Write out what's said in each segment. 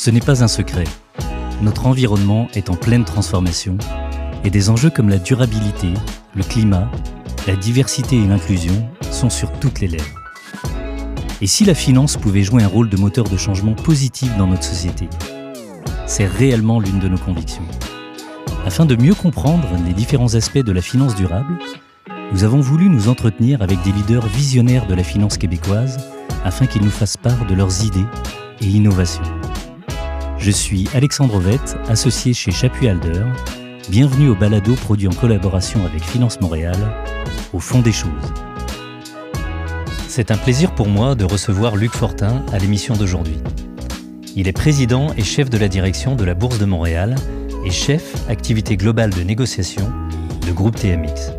Ce n'est pas un secret. Notre environnement est en pleine transformation et des enjeux comme la durabilité, le climat, la diversité et l'inclusion sont sur toutes les lèvres. Et si la finance pouvait jouer un rôle de moteur de changement positif dans notre société C'est réellement l'une de nos convictions. Afin de mieux comprendre les différents aspects de la finance durable, nous avons voulu nous entretenir avec des leaders visionnaires de la finance québécoise afin qu'ils nous fassent part de leurs idées et innovations. Je suis Alexandre Ovette, associé chez Chapuis Alder. Bienvenue au balado produit en collaboration avec Finance Montréal, au fond des choses. C'est un plaisir pour moi de recevoir Luc Fortin à l'émission d'aujourd'hui. Il est président et chef de la direction de la Bourse de Montréal et chef activité globale de négociation de groupe TMX.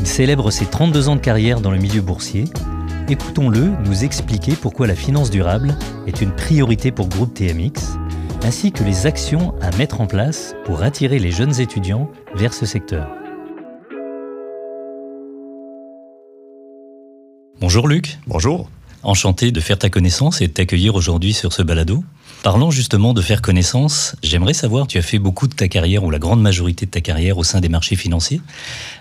Il célèbre ses 32 ans de carrière dans le milieu boursier Écoutons-le nous expliquer pourquoi la finance durable est une priorité pour Groupe TMX, ainsi que les actions à mettre en place pour attirer les jeunes étudiants vers ce secteur. Bonjour Luc. Bonjour. Enchanté de faire ta connaissance et de t'accueillir aujourd'hui sur ce balado. Parlant justement de faire connaissance, j'aimerais savoir, tu as fait beaucoup de ta carrière, ou la grande majorité de ta carrière au sein des marchés financiers.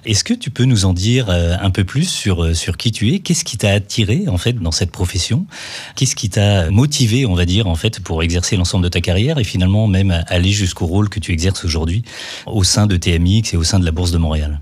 Est-ce que tu peux nous en dire euh, un peu plus sur, euh, sur qui tu es? Qu'est-ce qui t'a attiré en fait dans cette profession? Qu'est-ce qui t'a motivé, on va dire, en fait, pour exercer l'ensemble de ta carrière et finalement même aller jusqu'au rôle que tu exerces aujourd'hui au sein de TMX et au sein de la Bourse de Montréal?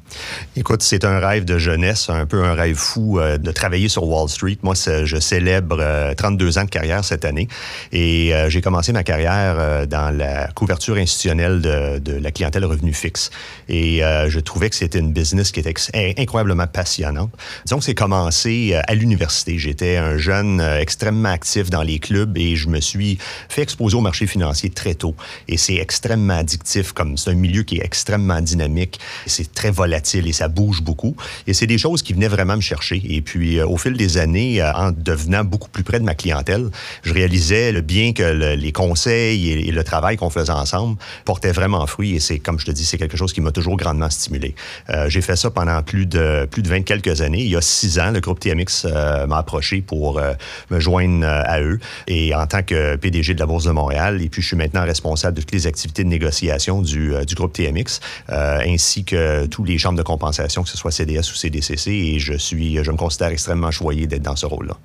Écoute, c'est un rêve de jeunesse, un peu un rêve fou euh, de travailler sur Wall Street. Moi, je célèbre 32 ans de carrière cette année et j'ai commencé ma carrière euh, dans la couverture institutionnelle de, la clientèle revenu fixe. Et euh, je trouvais que c'était une business qui était incroyablement passionnante. Disons que c'est commencé euh, à l'université. J'étais un jeune extrêmement actif dans les clubs et je me suis fait exposer au marché financier très tôt. Et c'est extrêmement addictif, comme c'est un milieu qui est extrêmement dynamique. C'est très volatile et ça bouge beaucoup. Et c'est des choses qui venaient vraiment me chercher. Et puis, au fil des années, en devenant beaucoup plus près de ma clientèle, je réalisais le bien que le, les conseils et, le travail qu'on faisait ensemble portaient vraiment fruit. Et c'est, comme je te dis, c'est quelque chose qui m'a toujours grandement stimulé. Euh, j'ai fait ça pendant plus de plus de 20 quelques années. Il y a six ans, le groupe TMX euh, m'a approché pour euh, me joindre à eux. Et en tant que PDG de la Bourse de Montréal, et puis je suis maintenant responsable de toutes les activités de négociation du, du groupe TMX, ainsi que tous les chambres de compensation, que ce soit CDS ou CDCC. Et je suis, je me considère extrêmement choyé d'être dans ce rôle-là.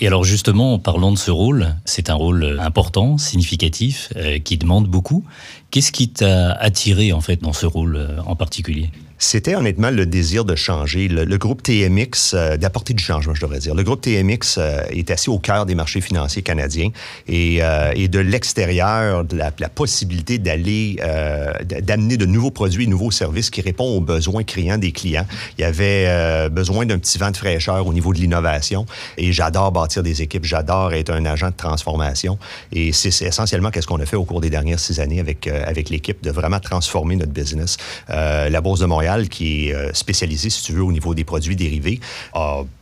Et alors justement, en parlant de ce rôle, c'est un rôle important, significatif, euh, qui demande beaucoup. Qu'est-ce qui t'a attiré en fait dans ce rôle euh, en particulier? C'était honnêtement le désir de changer. Le, groupe TMX, euh, d'apporter du changement, je devrais dire. Le groupe TMX euh, est assis au cœur des marchés financiers canadiens et, euh, et de l'extérieur, de la, la, possibilité d'aller, d'amener de nouveaux produits, de nouveaux services qui répondent aux besoins criants des clients. Il y avait besoin d'un petit vent de fraîcheur au niveau de l'innovation et j'adore bâtir des équipes, j'adore être un agent de transformation et c'est essentiellement qu'est-ce qu'on a fait au cours des dernières six années avec, avec l'équipe de vraiment transformer notre business. la Bourse de Montréal qui est euh, spécialisé, si tu veux, au niveau des produits dérivés,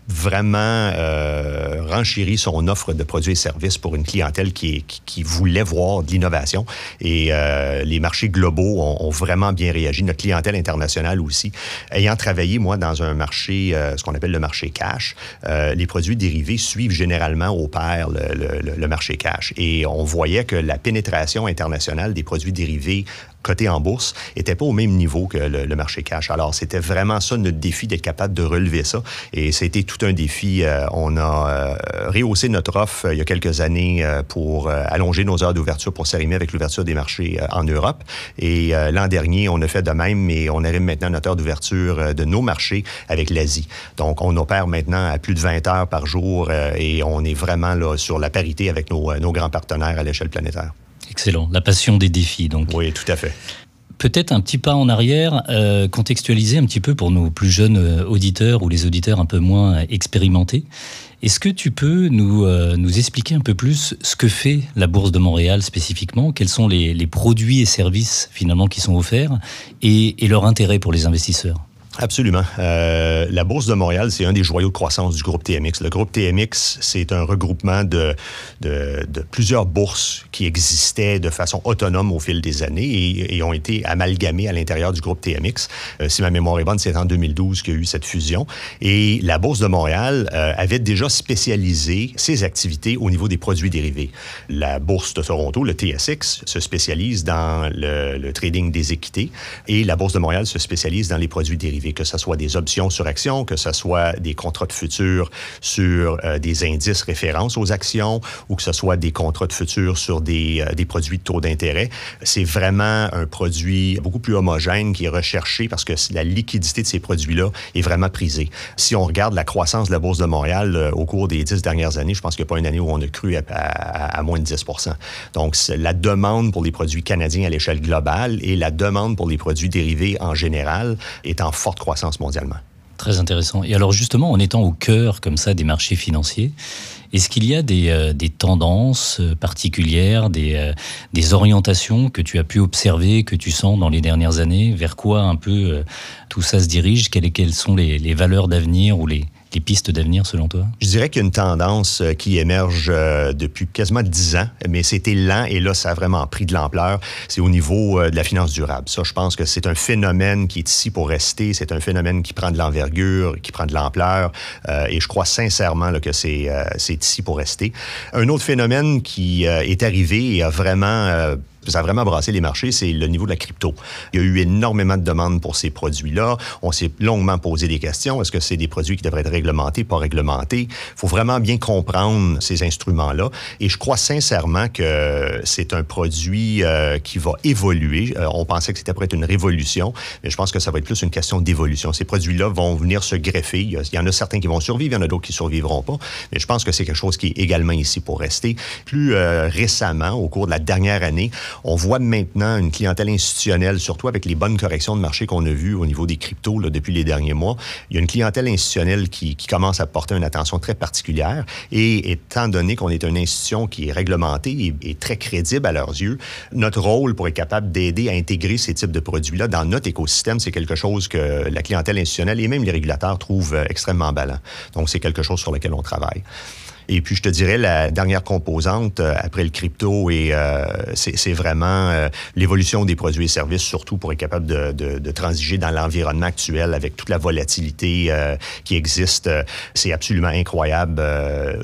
vraiment euh, renchéri son offre de produits et services pour une clientèle qui, qui, voulait voir de l'innovation. Et euh, les marchés globaux ont, vraiment bien réagi. Notre clientèle internationale aussi. Ayant travaillé, moi, dans un marché, ce qu'on appelle le marché cash, les produits dérivés suivent généralement au pair le, le, le marché cash. Et on voyait que la pénétration internationale des produits dérivés coté en bourse n'était pas au même niveau que le, marché cash. Alors, c'était vraiment ça notre défi d'être capable de relever ça. Et c'était tout un défi. Euh, on a euh, rehaussé notre offre euh, il y a quelques années pour allonger nos heures d'ouverture pour s'arrimer avec l'ouverture des marchés en Europe. Et l'an dernier, on a fait de même, mais on arrive maintenant notre heure d'ouverture de nos marchés avec l'Asie. Donc, on opère maintenant à plus de 20 heures par jour et on est vraiment là sur la parité avec nos, nos grands partenaires à l'échelle planétaire. Excellent. La passion des défis, donc. Oui, tout à fait. Peut-être un petit pas en arrière, euh, contextualiser un petit peu pour nos plus jeunes euh, auditeurs ou les auditeurs un peu moins expérimentés. Est-ce que tu peux nous, euh, nous expliquer un peu plus ce que fait la Bourse de Montréal spécifiquement? Quels sont les, produits et services finalement qui sont offerts et, et leur intérêt pour les investisseurs? Absolument. Euh, la Bourse de Montréal, c'est un des joyaux de croissance du groupe TMX. Le groupe TMX, c'est un regroupement de, de, plusieurs bourses qui existaient de façon autonome au fil des années et, ont été amalgamées à l'intérieur du groupe TMX. Euh, si ma mémoire est bonne, c'est en 2012 qu'il y a eu cette fusion. Et la Bourse de Montréal euh, avait déjà spécialisé ses activités au niveau des produits dérivés. La Bourse de Toronto, le TSX, se spécialise dans le, le trading des équités et la Bourse de Montréal se spécialise dans les produits dérivés que ce soit des options sur actions, que ce soit des contrats de futur sur euh, des indices références aux actions ou que ce soit des contrats de futur sur des, euh, des produits de taux d'intérêt. C'est vraiment un produit beaucoup plus homogène qui est recherché parce que la liquidité de ces produits-là est vraiment prisée. Si on regarde la croissance de la Bourse de Montréal euh, au cours des dix dernières années, je pense qu'il n'y a pas une année où on a cru à, à moins de 10% Donc, la demande pour les produits canadiens à l'échelle globale et la demande pour les produits dérivés en général est en forte croissance mondialement. Très intéressant. Et alors justement, en étant au cœur comme ça des marchés financiers, est-ce qu'il y a des, euh, tendances euh, particulières, des, euh, des, orientations que tu as pu observer, que tu sens dans les dernières années? Vers quoi un peu tout ça se dirige? Quelles, quelles, sont les, les valeurs d'avenir ou les, pistes d'avenir selon toi? Je dirais qu'il tendance euh, qui émerge euh, depuis quasiment dix ans, mais c'était lent et là, ça a vraiment pris de l'ampleur. C'est au niveau euh, de la finance durable. Ça, je pense que c'est un phénomène qui est ici pour rester. C'est un phénomène qui prend de l'envergure, qui prend de l'ampleur et je crois sincèrement que c'est ici pour rester. Un autre phénomène qui est arrivé et a vraiment ça a vraiment brassé les marchés, c'est le niveau de la crypto. Il y a eu énormément de demandes pour ces produits-là. On s'est longuement posé des questions. Est-ce que c'est des produits qui devraient être réglementés, pas réglementés? Il faut vraiment bien comprendre ces instruments-là. Et je crois sincèrement que c'est un produit euh, qui va évoluer. Euh, on pensait que c'était pour être une révolution, mais je pense que ça va être plus une question d'évolution. Ces produits-là vont venir se greffer. Il y, en a certains qui vont survivre, il y en a d'autres qui ne survivront pas. Mais je pense que c'est quelque chose qui est également ici pour rester. Plus euh, récemment, au cours de la dernière année, on voit maintenant une clientèle institutionnelle, surtout avec les bonnes corrections de marché qu'on a vues au niveau des cryptos depuis les derniers mois. Il y a une clientèle institutionnelle qui, commence à porter une attention très particulière. Et étant donné qu'on est une institution qui est réglementée et, très crédible à leurs yeux, notre rôle pour être capable d'aider à intégrer ces types de produits-là dans notre écosystème, c'est quelque chose que la clientèle institutionnelle et même les régulateurs trouvent euh, extrêmement ballant. Donc, c'est quelque chose sur lequel on travaille. Et puis, je te dirais, la dernière composante euh, après le crypto, et euh, c'est vraiment euh, l'évolution des produits et services, surtout pour être capable de, de, de transiger dans l'environnement actuel avec toute la volatilité qui existe. C'est absolument incroyable.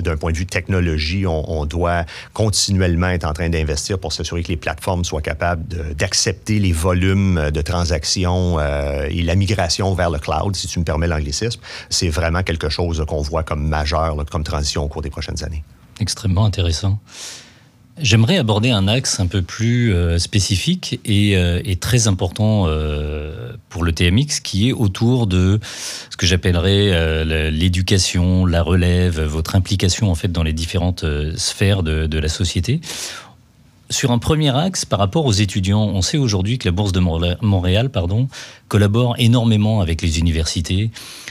D'un point de vue technologie, on, on, doit continuellement être en train d'investir pour s'assurer que les plateformes soient capables d'accepter les volumes de transactions et la migration vers le cloud, si tu me permets l'anglicisme. C'est vraiment quelque chose qu'on voit comme majeur, comme transition au cours des prochaines années. Extrêmement intéressant. J'aimerais aborder un axe un peu plus euh, spécifique et, euh, très important euh, pour le TMX, qui est autour de ce que j'appellerais l'éducation, la relève, votre implication en fait dans les différentes sphères de, de la société. Sur un premier axe, par rapport aux étudiants, on sait aujourd'hui que la Bourse de Montréal pardon, collabore énormément avec les universités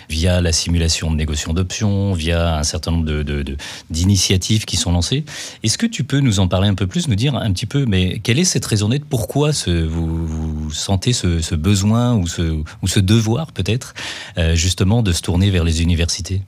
via la simulation de négociations d'options, via un certain nombre d'initiatives de, qui sont lancées. Est-ce que tu peux nous en parler un peu plus, nous dire un petit peu, mais quelle est cette raison d'être? Pourquoi vous, sentez ce, besoin ou ce, ou ce devoir peut-être euh, justement de se tourner vers les universités?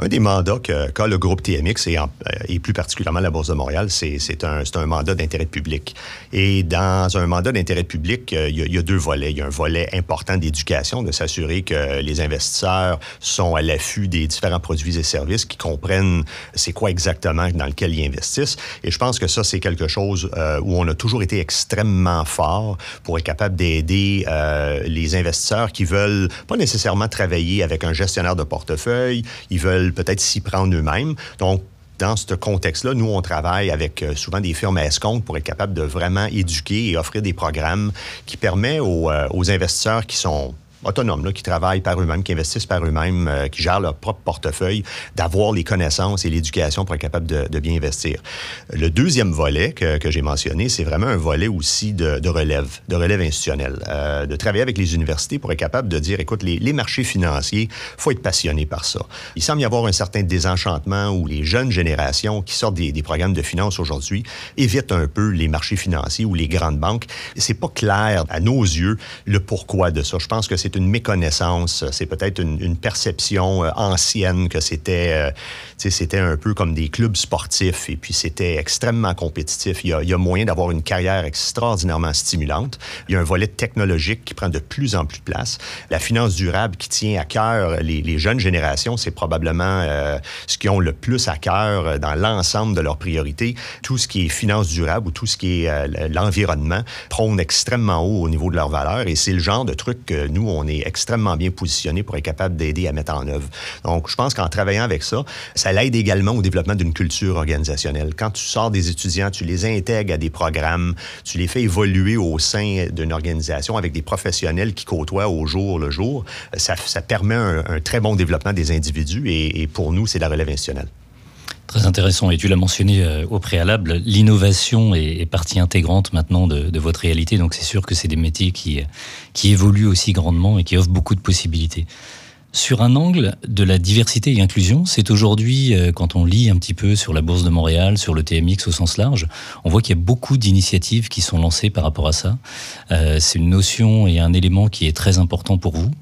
Un des mandats qu'a le groupe TMX et, euh, et, plus particulièrement la Bourse de Montréal, c'est un, un, mandat d'intérêt public. Et dans un mandat d'intérêt public, euh, il y, a, deux volets. Il y a un volet important d'éducation, de s'assurer que les investisseurs sont à l'affût des différents produits et services, qui comprennent c'est quoi exactement dans lequel ils investissent. Et je pense que ça, c'est quelque chose euh, où on a toujours été extrêmement fort pour être capable d'aider les investisseurs qui veulent pas nécessairement travailler avec un gestionnaire de portefeuille, ils veulent peut-être s'y prendre eux-mêmes. Donc, dans ce contexte-là, nous, on travaille avec euh, souvent des firmes à escompte pour être capable de vraiment éduquer et offrir des programmes qui permettent aux, euh, aux investisseurs qui sont autonomes, là, qui travaillent par eux-mêmes, qui investissent par eux-mêmes, euh, qui gèrent leur propre portefeuille, d'avoir les connaissances et l'éducation pour être capable de, bien investir. Le deuxième volet que, j'ai mentionné, c'est vraiment un volet aussi de, relève, de relève institutionnelle, euh, de travailler avec les universités pour être capable de dire, écoute, les, marchés financiers, faut être passionné par ça. Il semble y avoir un certain désenchantement où les jeunes générations qui sortent des, programmes de finances aujourd'hui évitent un peu les marchés financiers ou les grandes banques. C'est pas clair à nos yeux le pourquoi de ça. Je pense que c'est c'est une méconnaissance, c'est peut-être une, perception ancienne que c'était, c'était un peu comme des clubs sportifs et puis c'était extrêmement compétitif. Il y a, moyen d'avoir une carrière extraordinairement stimulante. Il y a un volet technologique qui prend de plus en plus de place. La finance durable qui tient à cœur les, les jeunes générations, c'est probablement ce qui ont le plus à cœur dans l'ensemble de leurs priorités. Tout ce qui est finance durable ou tout ce qui est l'environnement prône extrêmement haut au niveau de leurs valeurs et c'est le genre de truc que nous, on est extrêmement bien positionné pour être capable d'aider à mettre en œuvre. Donc, je pense qu'en travaillant avec ça, ça l'aide également au développement d'une culture organisationnelle. Quand tu sors des étudiants, tu les intègres à des programmes, tu les fais évoluer au sein d'une organisation avec des professionnels qui côtoient au jour le jour, ça, ça permet un, très bon développement des individus et, et pour nous, c'est la relève institutionnelle. Très intéressant. Et tu l'as mentionné euh, au préalable, l'innovation est, partie intégrante maintenant de, votre réalité. Donc c'est sûr que c'est des métiers qui, qui évoluent aussi grandement et qui offrent beaucoup de possibilités. Sur un angle de la diversité et inclusion, c'est aujourd'hui, euh, quand on lit un petit peu sur la Bourse de Montréal, sur le TMX au sens large, on voit qu'il y a beaucoup d'initiatives qui sont lancées par rapport à ça. Euh, c'est une notion et un élément qui est très important pour vous.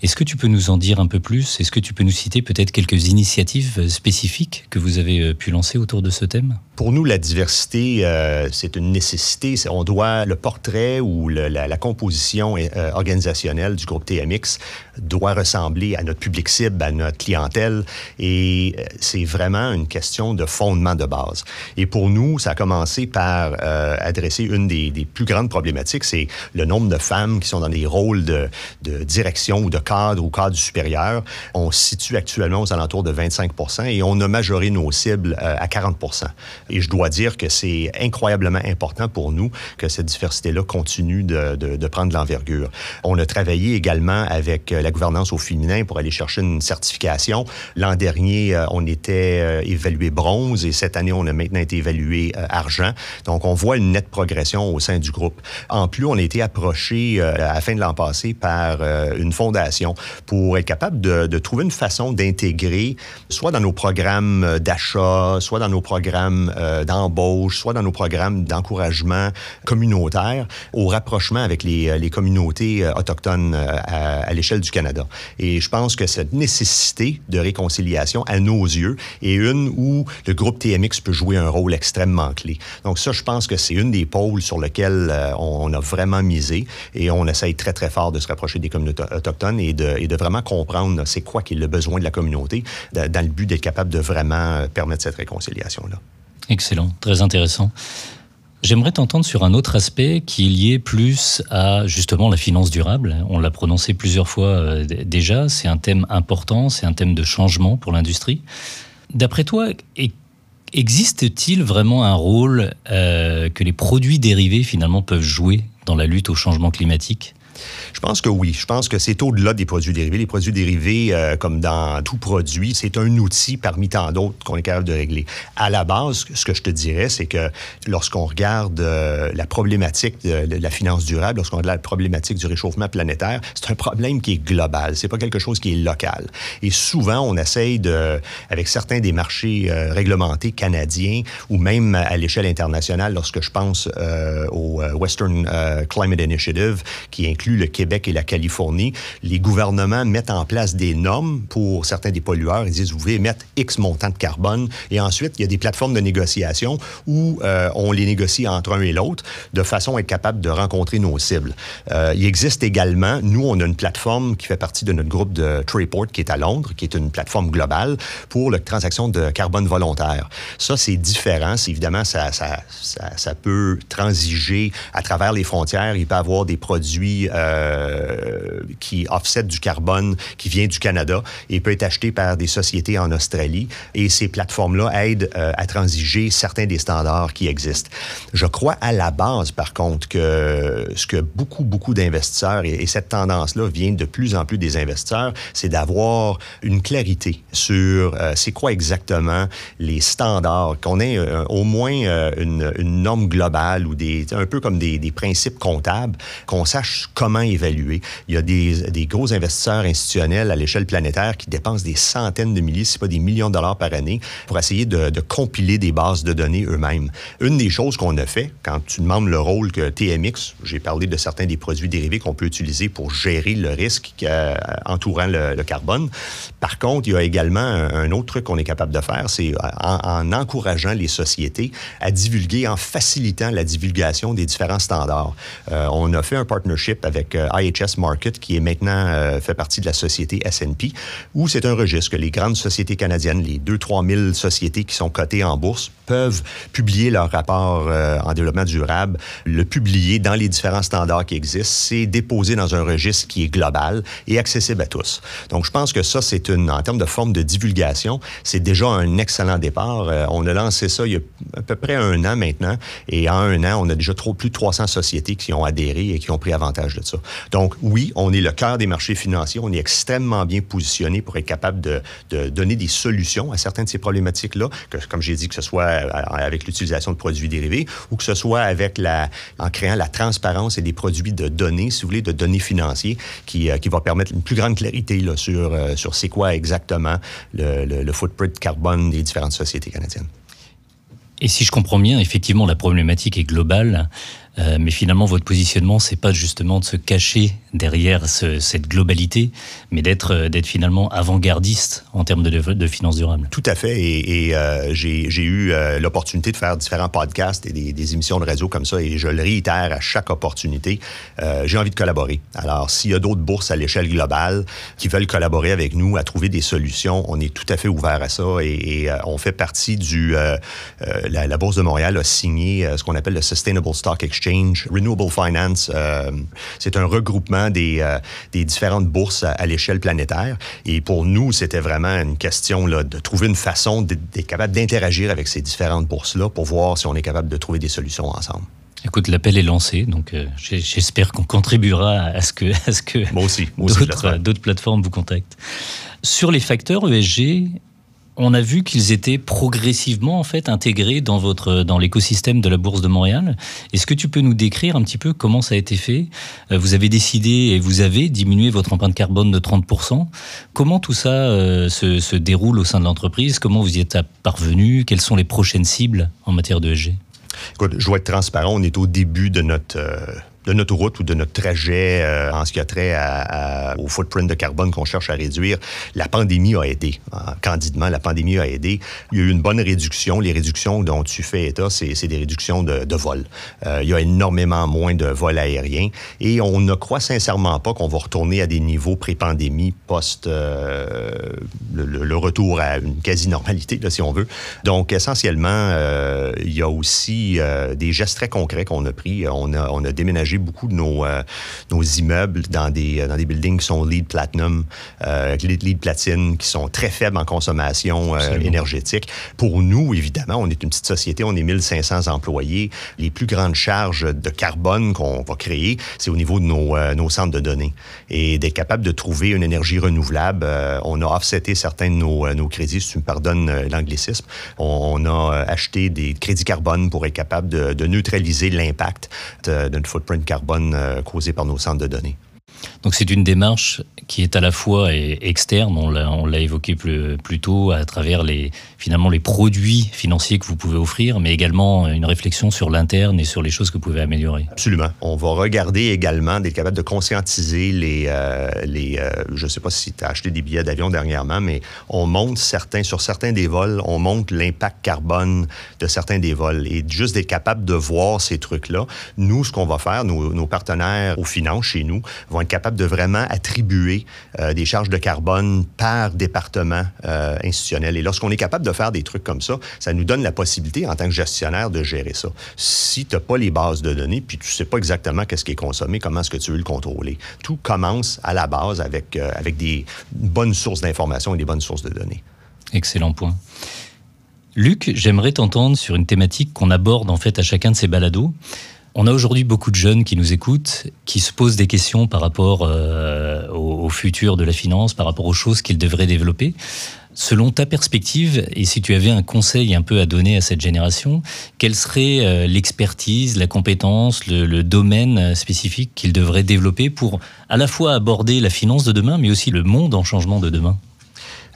Est-ce que tu peux nous en dire un peu plus? Est-ce que tu peux nous citer peut-être quelques initiatives spécifiques que vous avez euh, pu lancer autour de ce thème? Pour nous, la diversité, c'est une nécessité. On doit, le portrait ou la, composition organisationnelle du groupe TMX doit ressembler à notre public cible, à notre clientèle. Et euh, c'est vraiment une question de fondement de base. Et pour nous, ça a commencé par euh, adresser une des, plus grandes problématiques, c'est le nombre de femmes qui sont dans des rôles de, direction ou de cadre ou cadre supérieur. On se situe actuellement aux alentours de 25 et on a majoré nos cibles euh, à 40% Et je dois dire que c'est incroyablement important pour nous que cette diversité-là continue de, de prendre de l'envergure. On a travaillé également avec la gouvernance au féminin pour aller chercher une certification. L'an dernier, euh, on était euh, évalué bronze et cette année, on a maintenant été évalué euh, argent. Donc, on voit une nette progression au sein du groupe. En plus, on a été approché à la fin de l'an passé par une fondation pour être capable de, trouver une façon d'intégrer, soit dans nos programmes d'achat, soit dans nos programmes d'embauche, soit dans nos programmes d'encouragement communautaire, au rapprochement avec les, communautés autochtones à, l'échelle du Canada. Et je que cette nécessité de réconciliation, à nos yeux, est une où le groupe TMX peut jouer un rôle extrêmement clé. Donc ça, je pense que c'est une des pôles sur lesquels euh, on, a vraiment misé et on essaye très, très fort de se rapprocher des communautés autochtones et de, et de vraiment comprendre c'est quoi qui est le besoin de la communauté dans le but d'être capable de vraiment permettre cette réconciliation-là. Excellent, très intéressant. J'aimerais t'entendre sur un autre aspect qui est lié plus à justement la finance durable. On l'a prononcé plusieurs fois euh, déjà, c'est un thème important, c'est un thème de changement pour l'industrie. D'après toi, existe-t-il vraiment un rôle euh, que les produits dérivés finalement peuvent jouer dans la lutte au changement climatique? Je pense que oui. Je pense que c'est au-delà des produits dérivés. Les produits dérivés, euh, comme dans tout produit, c'est un outil parmi tant d'autres qu'on est capable de régler. À la base, ce que je te dirais, c'est que lorsqu'on regarde euh, la problématique de, la finance durable, lorsqu'on regarde la problématique du réchauffement planétaire, c'est un problème qui est global. C'est pas quelque chose qui est local. Et souvent, on essaye de, avec certains des marchés euh, réglementés canadiens ou même à l'échelle internationale, lorsque je pense au Western Climate Initiative, qui inclut le Québec et la Californie, les gouvernements mettent en place des normes pour certains des pollueurs. Ils disent, vous pouvez émettre X montant de carbone. Et ensuite, il y a des plateformes de négociation où euh, on les négocie entre un et l'autre de façon à être capable de rencontrer nos cibles. Euh, il existe également, nous, on a une plateforme qui fait partie de notre groupe de Trayport qui est à Londres, qui est une plateforme globale pour la transaction de carbone volontaire. Ça, c'est différent. Évidemment, ça, ça, peut transiger à travers les frontières. Il peut y avoir des produits euh, qui offset du carbone qui vient du Canada et peut être acheté par des sociétés en Australie. Et ces plateformes-là aident euh, à transiger certains des standards qui existent. Je crois à la base, par contre, que ce que beaucoup, beaucoup d'investisseurs, et, cette tendance-là vient de plus en plus des investisseurs, c'est d'avoir une clarité sur euh, c'est quoi exactement les standards, qu'on ait au moins une, norme globale ou des, un peu comme des, des principes comptables, qu'on sache comment comment évaluer. Il y a des, gros investisseurs institutionnels à l'échelle planétaire qui dépensent des centaines de milliers, si pas des millions de dollars par année, pour essayer de, de compiler des bases de données eux-mêmes. Une des choses qu'on a fait, quand tu demandes le rôle que TMX, j'ai parlé de certains des produits dérivés qu'on peut utiliser pour gérer le risque euh, entourant le, carbone. Par contre, il y a également un, autre truc qu'on est capable de faire, c'est euh, en, encourageant les sociétés à divulguer, en facilitant la divulgation des différents standards. Euh, on a fait un partnership avec IHS Market, qui est maintenant fait partie de la société S&P, où c'est un registre que les grandes sociétés canadiennes, les 2-3 000 sociétés qui sont cotées en bourse, peuvent publier leur rapport en développement durable, le publier dans les différents standards qui existent, c'est déposé dans un registre qui est global et accessible à tous. Donc, je pense que ça, c'est une, en termes de forme de divulgation, c'est déjà un excellent départ. Euh, on a lancé ça il y a à peu près un an maintenant, et en un an, on a déjà trop, plus de 300 sociétés qui ont adhéré et qui ont pris avantage de ça. Donc, oui, on est le cœur des marchés financiers, on est extrêmement bien positionné pour être capable de, de donner des solutions à certaines de ces problématiques-là, que, comme j'ai dit, que ce soit euh, avec l'utilisation de produits dérivés ou que ce soit avec la, en créant la transparence et des produits de données, si vous voulez, de données financiers qui, euh, qui va permettre une plus grande clarité là, sur, euh, sur c'est quoi exactement le, le footprint carbone des différentes sociétés canadiennes. Et si je comprends bien, effectivement, la problématique est globale. Euh, mais finalement, votre positionnement, c'est pas justement de se cacher derrière cette globalité, mais d'être euh, d'être finalement avant-gardiste en termes de, de, finances durables. Tout à fait. Et, et euh, j'ai eu l'opportunité de faire différents podcasts et des, des, émissions de radio comme ça, et je le réitère à chaque opportunité. j'ai envie de collaborer. Alors, s'il y a d'autres bourses à l'échelle globale qui veulent collaborer avec nous à trouver des solutions, on est tout à fait ouvert à ça et, et on fait partie du. La, la, Bourse de Montréal a signé ce qu'on appelle le Sustainable Stock Exchange Renewable Finance. Euh, c'est un regroupement des, euh, des différentes bourses à, l'échelle planétaire. Et pour nous, c'était vraiment une question là, de trouver une façon d'être capable d'interagir avec ces différentes bourses-là pour voir si on est capable de trouver des solutions ensemble. Écoute, l'appel est lancé, donc euh, j'espère qu'on contribuera à ce que, à ce que moi aussi, d'autres plateformes vous contactent. Sur les facteurs ESG, on a vu qu'ils étaient progressivement en fait intégrés dans votre dans l'écosystème de la bourse de Montréal. Est-ce que tu peux nous décrire un petit peu comment ça a été fait? Euh, Vous avez décidé et vous avez diminué votre empreinte carbone de 30% Comment tout ça euh, se, déroule au sein de l'entreprise? Comment vous y êtes parvenu? Quelles sont les prochaines cibles en matière de ESG Écoute, je dois être transparent, on est au début de notre euh, de notre route ou de notre trajet euh, en ce qui a trait au footprint de carbone qu'on cherche à réduire, la pandémie a aidé. Hein, candidement, la pandémie a aidé. Il y a eu une bonne réduction. Les réductions dont tu fais état, c'est des réductions de, de vol. Euh, il y a énormément moins de vols aériens et on ne croit sincèrement pas qu'on va retourner à des niveaux pré-pandémie, post euh, le, retour à une quasi-normalité, si on veut. Donc, essentiellement, il y a aussi des gestes très concrets qu'on a pris. On a, on a déménagé beaucoup de nos, euh, nos immeubles dans des, euh, dans des buildings qui sont LEED Platinum, euh, LEED Platine, qui sont très faibles en consommation énergétique. Pour nous, évidemment, on est une petite société, on est 1500 employés. Les plus grandes charges de carbone qu'on va créer, c'est au niveau de nos, nos centres de données. Et d'être capable de trouver une énergie renouvelable, on a offseté certains de nos, nos crédits, si tu me pardonnes l'anglicisme. On, a acheté des crédits carbone pour être capable de, de neutraliser l'impact de notre footprint carbone euh, causé par nos centres de données. Donc c'est une démarche qui est à la fois externe, on l'a évoqué plus, tôt, à travers les, finalement les produits financiers que vous pouvez offrir, mais également une réflexion sur l'interne et sur les choses que vous pouvez améliorer. Absolument. On va regarder également, d'être capable de conscientiser les... Euh, les euh, je ne sais pas si tu as acheté des billets d'avion dernièrement, mais on monte certains, sur certains des vols, on monte l'impact carbone de certains des vols. Et juste d'être capable de voir ces trucs-là, nous, ce qu'on va faire, nos, nos partenaires aux finances chez nous vont être capables de vraiment attribuer euh, des charges de carbone par département euh, institutionnel. Et lorsqu'on est capable de faire des trucs comme ça, ça nous donne la possibilité, en tant que gestionnaire, de gérer ça. Si tu n'as pas les bases de données, puis tu ne sais pas exactement qu'est-ce qui est consommé, comment est-ce que tu veux le contrôler. Tout commence à la base avec, euh, avec des bonnes sources d'informations et des bonnes sources de données. Excellent point. Luc, j'aimerais t'entendre sur une thématique qu'on aborde en fait à chacun de ces balados. On a aujourd'hui beaucoup de jeunes qui nous écoutent, qui se posent des questions par rapport euh, au, futur de la finance, par rapport aux choses qu'ils devraient développer. Selon ta perspective, et si tu avais un conseil un peu à donner à cette génération, quelle serait euh, l'expertise, la compétence, le, domaine spécifique qu'ils devraient développer pour à la fois aborder la finance de demain, mais aussi le monde en changement de demain?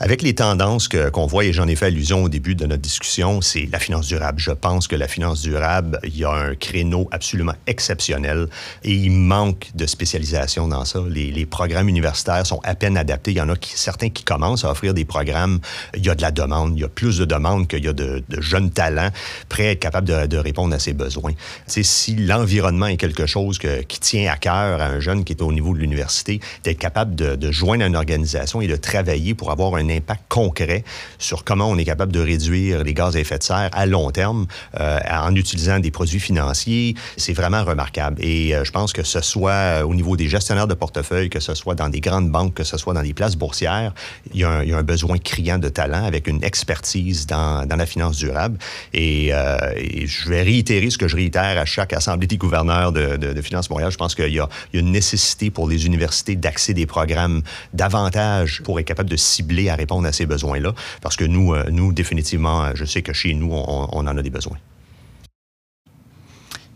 Avec les tendances qu'on voit, et j'en ai fait allusion au début de notre discussion, c'est la finance durable. Je pense que la finance durable, il y a un créneau absolument exceptionnel et il manque de spécialisation dans ça. Les, programmes universitaires sont à peine adaptés. Il y en a certains qui commencent à offrir des programmes. Il y a de la demande. Il y a plus de demandes qu'il y a de, jeunes talents prêts à être capables de, répondre à ses besoins. C'est si l'environnement est quelque chose qui tient à cœur à un jeune qui est au niveau de l'université, d'être capable de, de joindre une organisation et de travailler pour avoir un impact concret sur comment on est capable de réduire les gaz à effet de serre à long terme euh, en utilisant des produits financiers, c'est vraiment remarquable. Et euh, je pense que ce soit euh, au niveau des gestionnaires de portefeuille, que ce soit dans des grandes banques, que ce soit dans des places boursières, il y a un, besoin criant de talent avec une expertise dans, la finance durable. Et, je vais réitérer ce que je réitère à chaque assemblée des gouverneurs de, de, Finance Montréal. Je pense qu'il y, a une nécessité pour les universités d'accéder des programmes davantage pour être capable de cibler à répondre à ces besoins-là, parce que nous, euh, nous, définitivement, je sais que chez nous, on, en a des besoins.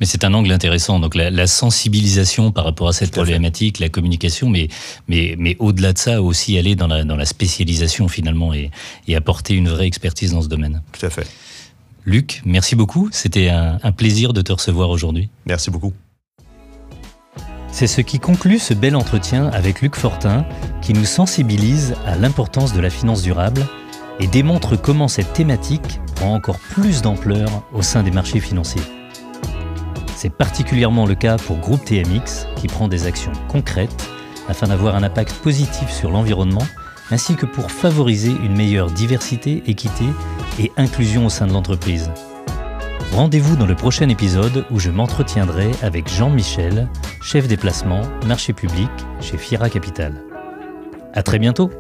Mais c'est un angle intéressant. Donc la, sensibilisation par rapport à cette problématique, la communication, mais, mais, mais au-delà de ça, aussi aller dans la, dans la spécialisation finalement et, et, apporter une vraie expertise dans ce domaine. Tout à fait. Luc, merci beaucoup. C'était un, un plaisir de te recevoir aujourd'hui. Merci beaucoup. C'est ce qui conclut ce bel entretien avec Luc Fortin, qui nous sensibilise à l'importance de la finance durable et démontre comment cette thématique prend encore plus d'ampleur au sein des marchés financiers. C'est particulièrement le cas pour Groupe TMX, qui prend des actions concrètes afin d'avoir un impact positif sur l'environnement, ainsi que pour favoriser une meilleure diversité, équité et inclusion au sein de l'entreprise. Rendez-vous dans le prochain épisode où je m'entretiendrai avec Jean-Michel, chef des placements, marché public chez Fiera Capital. À très bientôt!